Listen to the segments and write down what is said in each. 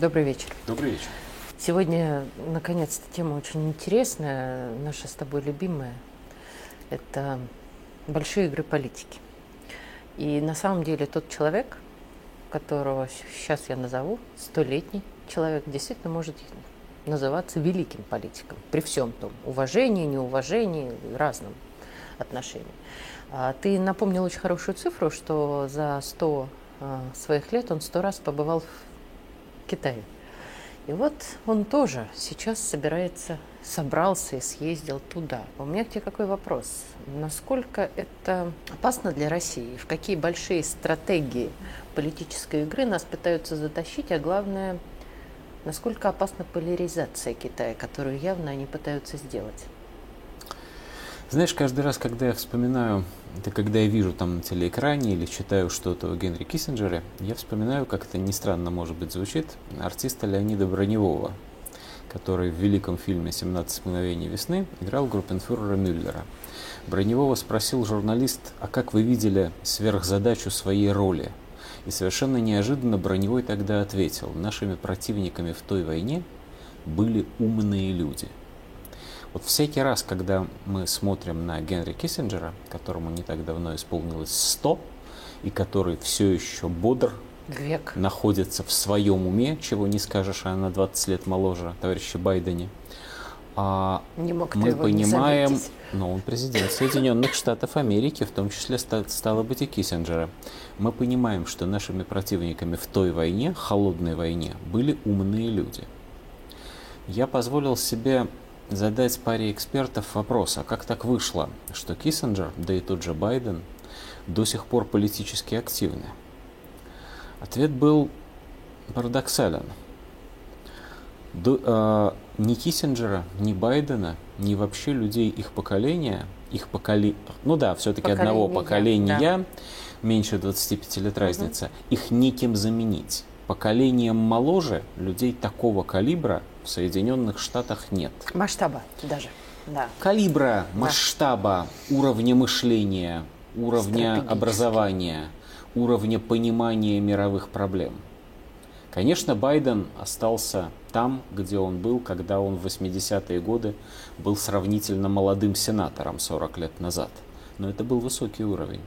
Добрый вечер. Добрый вечер. Сегодня, наконец-то, тема очень интересная, наша с тобой любимая. Это большие игры политики. И на самом деле тот человек, которого сейчас я назову, столетний человек, действительно может называться великим политиком при всем том уважении, неуважении, разном отношении. А ты напомнил очень хорошую цифру, что за 100 а, своих лет он сто раз побывал Китае. И вот он тоже сейчас собирается, собрался и съездил туда. У меня к тебе какой вопрос? Насколько это опасно для России? В какие большие стратегии политической игры нас пытаются затащить, а главное, насколько опасна поляризация Китая, которую явно они пытаются сделать? Знаешь, каждый раз, когда я вспоминаю, это когда я вижу там на телеэкране или читаю что-то о Генри Киссинджере, я вспоминаю, как это не странно, может быть, звучит, артиста Леонида Броневого, который в великом фильме «17 мгновений весны» играл группенфюрера Мюллера. Броневого спросил журналист, а как вы видели сверхзадачу своей роли? И совершенно неожиданно Броневой тогда ответил, нашими противниками в той войне были умные люди – вот всякий раз, когда мы смотрим на Генри Киссинджера, которому не так давно исполнилось 100, и который все еще бодр, Век. находится в своем уме, чего не скажешь, а на 20 лет моложе товарища Байдене. А не мог мы понимаем, но он президент Соединенных Штатов Америки, в том числе стало быть и Киссинджера. Мы понимаем, что нашими противниками в той войне, холодной войне, были умные люди. Я позволил себе задать паре экспертов вопрос, а как так вышло, что Киссинджер, да и тот же Байден, до сих пор политически активны? Ответ был парадоксален. До, э, ни Киссинджера, ни Байдена, ни вообще людей их поколения, их поколе... ну да, все-таки одного поколения, да. меньше 25 лет разница, угу. их неким заменить. Поколением моложе людей такого калибра в Соединенных Штатах нет. Масштаба даже. Да. Калибра, масштаба, да. уровня мышления, уровня образования, уровня понимания мировых проблем. Конечно, Байден остался там, где он был, когда он в 80-е годы был сравнительно молодым сенатором 40 лет назад. Но это был высокий уровень.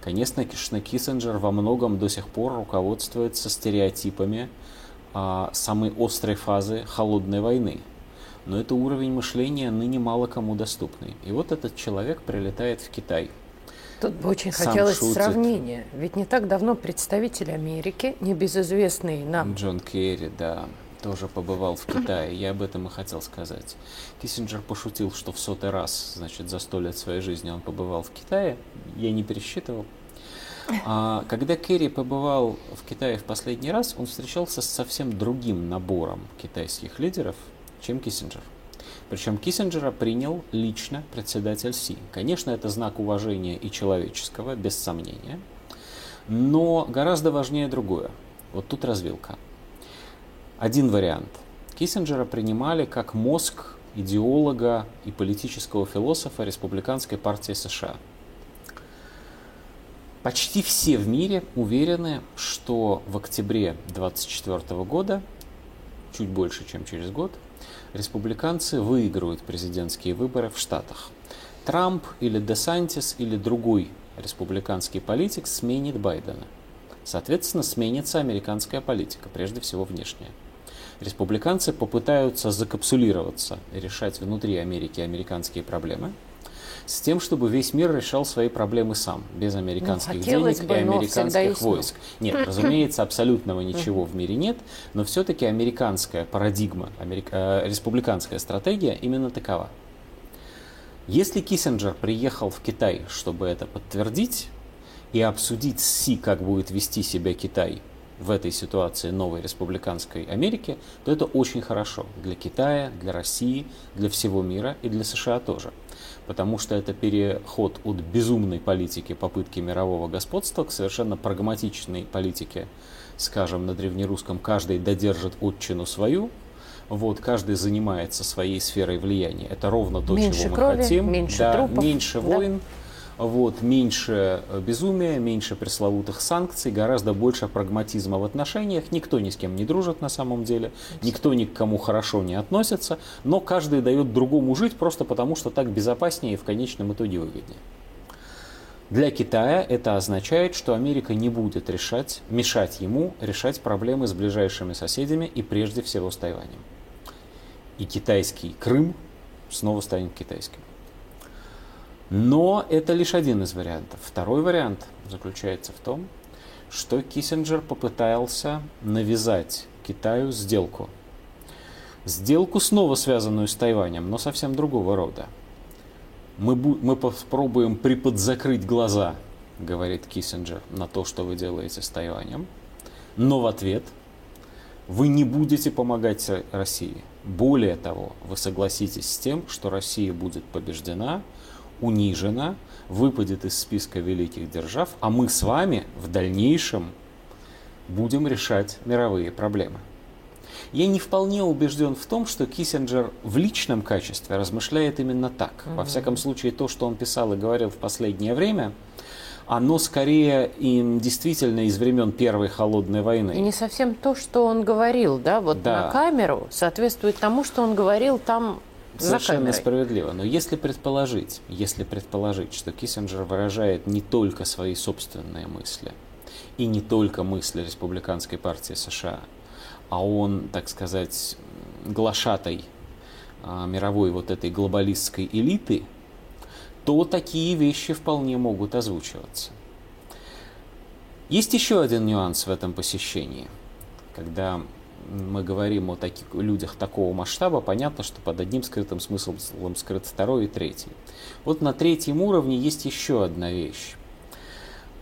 Конечно, Киссинджер во многом до сих пор руководствуется стереотипами а, самой острой фазы холодной войны. Но это уровень мышления ныне мало кому доступный. И вот этот человек прилетает в Китай. Тут бы очень Сам хотелось шутит. сравнения. Ведь не так давно представитель Америки, небезызвестный нам... Джон Керри, да, тоже побывал в Китае. Я об этом и хотел сказать. Киссинджер пошутил, что в сотый раз, значит, за сто лет своей жизни он побывал в Китае. Я не пересчитывал. А, когда Керри побывал в Китае в последний раз, он встречался с совсем другим набором китайских лидеров, чем Киссинджер. Причем Киссинджера принял лично председатель Си. Конечно, это знак уважения и человеческого, без сомнения. Но гораздо важнее другое. Вот тут развилка. Один вариант. Киссинджера принимали как мозг идеолога и политического философа Республиканской партии США – Почти все в мире уверены, что в октябре 2024 года, чуть больше, чем через год, республиканцы выиграют президентские выборы в Штатах. Трамп или Десантис или другой республиканский политик сменит Байдена. Соответственно, сменится американская политика, прежде всего внешняя. Республиканцы попытаются закапсулироваться решать внутри Америки американские проблемы – с тем, чтобы весь мир решал свои проблемы сам, без американских ну, денег бы, и американских войск. Нет, разумеется, абсолютного ничего в мире нет, но все-таки американская парадигма, америка, э, республиканская стратегия именно такова. Если Киссинджер приехал в Китай, чтобы это подтвердить и обсудить с Си, как будет вести себя Китай в этой ситуации новой республиканской Америки, то это очень хорошо для Китая, для России, для всего мира и для США тоже потому что это переход от безумной политики попытки мирового господства к совершенно прагматичной политике, скажем, на древнерусском «каждый додержит отчину свою», вот, каждый занимается своей сферой влияния. Это ровно то, меньше чего мы крови, хотим. Меньше да, трупов. Меньше войн. Вот, меньше э, безумия, меньше пресловутых санкций, гораздо больше прагматизма в отношениях. Никто ни с кем не дружит на самом деле, никто ни к кому хорошо не относится, но каждый дает другому жить просто потому, что так безопаснее и в конечном итоге выгоднее. Для Китая это означает, что Америка не будет решать, мешать ему решать проблемы с ближайшими соседями и прежде всего с Тайванем. И китайский Крым снова станет китайским. Но это лишь один из вариантов. Второй вариант заключается в том, что Киссинджер попытался навязать Китаю сделку. Сделку снова связанную с Тайванем, но совсем другого рода. Мы, мы попробуем приподзакрыть глаза, говорит Киссинджер, на то, что вы делаете с Тайванем, но в ответ вы не будете помогать России. Более того, вы согласитесь с тем, что Россия будет побеждена – унижена, выпадет из списка великих держав, а мы с вами в дальнейшем будем решать мировые проблемы. Я не вполне убежден в том, что Киссинджер в личном качестве размышляет именно так. Угу. Во всяком случае, то, что он писал и говорил в последнее время, оно скорее им действительно из времен Первой холодной войны. И не совсем то, что он говорил, да, вот да. на камеру, соответствует тому, что он говорил там Совершенно справедливо. Но если предположить, если предположить, что Киссинджер выражает не только свои собственные мысли и не только мысли Республиканской партии США, а он, так сказать, глашатай а, мировой вот этой глобалистской элиты, то такие вещи вполне могут озвучиваться. Есть еще один нюанс в этом посещении, когда мы говорим о таких людях такого масштаба, понятно, что под одним скрытым смыслом скрыт второй и третий. Вот на третьем уровне есть еще одна вещь.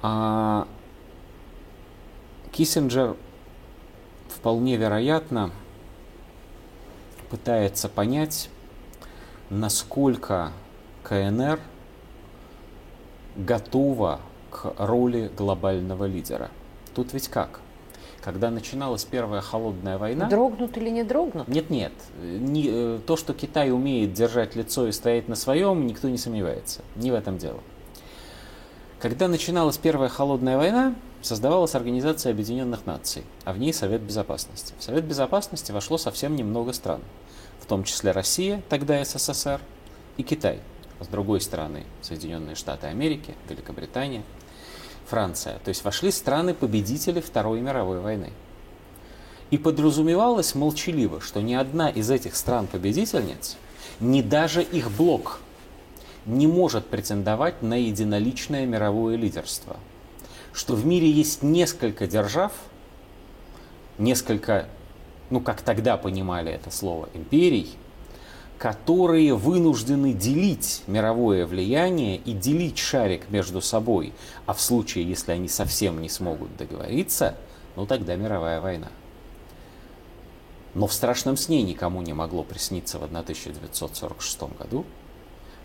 А, Киссинджер вполне вероятно пытается понять, насколько КНР готова к роли глобального лидера. Тут ведь как? Когда начиналась первая холодная война... Дрогнут или не дрогнут? Нет, нет. Не, э, то, что Китай умеет держать лицо и стоять на своем, никто не сомневается. Не в этом дело. Когда начиналась первая холодная война, создавалась Организация Объединенных Наций, а в ней Совет Безопасности. В Совет Безопасности вошло совсем немного стран, в том числе Россия, тогда СССР, и Китай. С другой стороны, Соединенные Штаты Америки, Великобритания – Франция. То есть вошли страны-победители Второй мировой войны. И подразумевалось молчаливо, что ни одна из этих стран-победительниц, ни даже их блок не может претендовать на единоличное мировое лидерство. Что в мире есть несколько держав, несколько, ну как тогда понимали это слово, империй – которые вынуждены делить мировое влияние и делить шарик между собой. А в случае, если они совсем не смогут договориться, ну тогда мировая война. Но в страшном сне никому не могло присниться в 1946 году,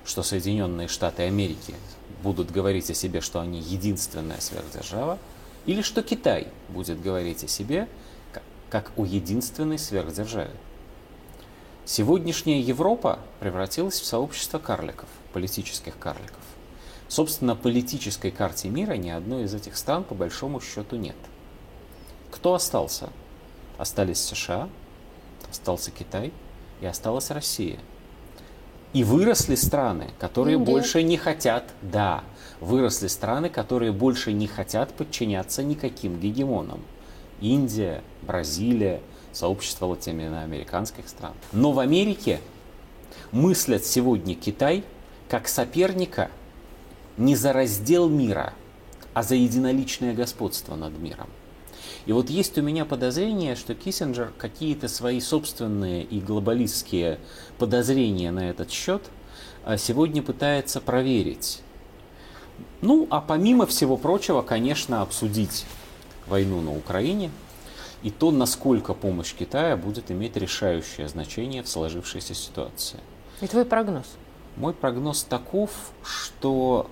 что Соединенные Штаты Америки будут говорить о себе, что они единственная сверхдержава, или что Китай будет говорить о себе как о единственной сверхдержаве. Сегодняшняя Европа превратилась в сообщество карликов, политических карликов. Собственно, политической карте мира ни одной из этих стран по большому счету нет. Кто остался? Остались США, остался Китай и осталась Россия. И выросли страны, которые Индия. больше не хотят, да, выросли страны, которые больше не хотят подчиняться никаким гегемонам. Индия, Бразилия, сообщества латиноамериканских стран. Но в Америке мыслят сегодня Китай как соперника не за раздел мира, а за единоличное господство над миром. И вот есть у меня подозрение, что Киссинджер какие-то свои собственные и глобалистские подозрения на этот счет а, сегодня пытается проверить. Ну, а помимо всего прочего, конечно, обсудить войну на Украине – и то, насколько помощь Китая будет иметь решающее значение в сложившейся ситуации. И твой прогноз? Мой прогноз таков, что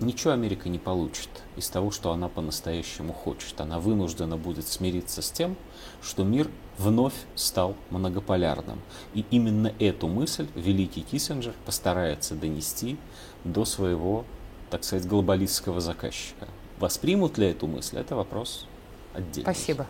ничего Америка не получит из того, что она по-настоящему хочет. Она вынуждена будет смириться с тем, что мир вновь стал многополярным. И именно эту мысль великий Киссинджер постарается донести до своего так сказать, глобалистского заказчика. Воспримут ли эту мысль, это вопрос отдельный. Спасибо.